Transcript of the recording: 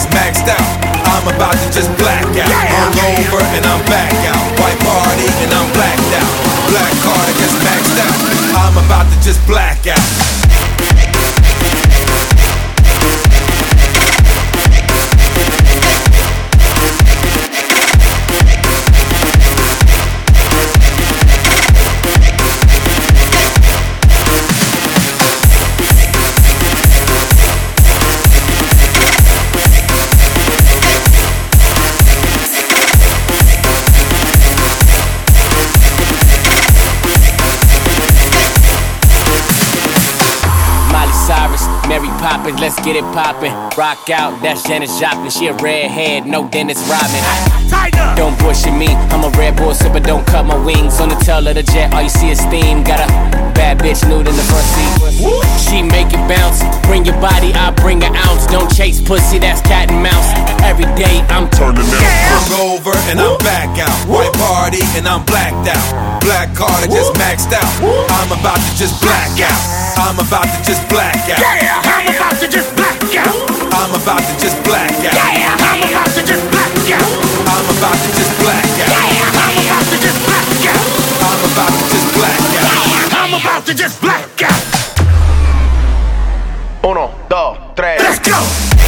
card, I just maxed out. I'm about to just black out. Hungover and I'm back out. White party and I'm. Black Mary Poppins, let's get it poppin'. Rock out, that's Janis Joplin. She a redhead, no Dennis Rodman. Don't bullshit me, I'm a red bull, but don't cut my wings. On the tail of the jet, all you see is steam. Got a bad bitch nude in the front seat. She make it bounce, bring your body, I bring an ounce. Don't chase pussy, that's cat and mouse. Every day I'm turning out. Hungover and I'm back out. White party and I'm blacked out. Black card, I just maxed out. I'm about to just black out. I'm about to just black out. Yeah, I'm about to just black out. I'm about to just black out. Yeah, I'm about to just black out. I'm about to just black out. Yeah, I'm about to just black out. I'm about to just black out. I'm about to just black out. Uno, dos, tres. Let's go.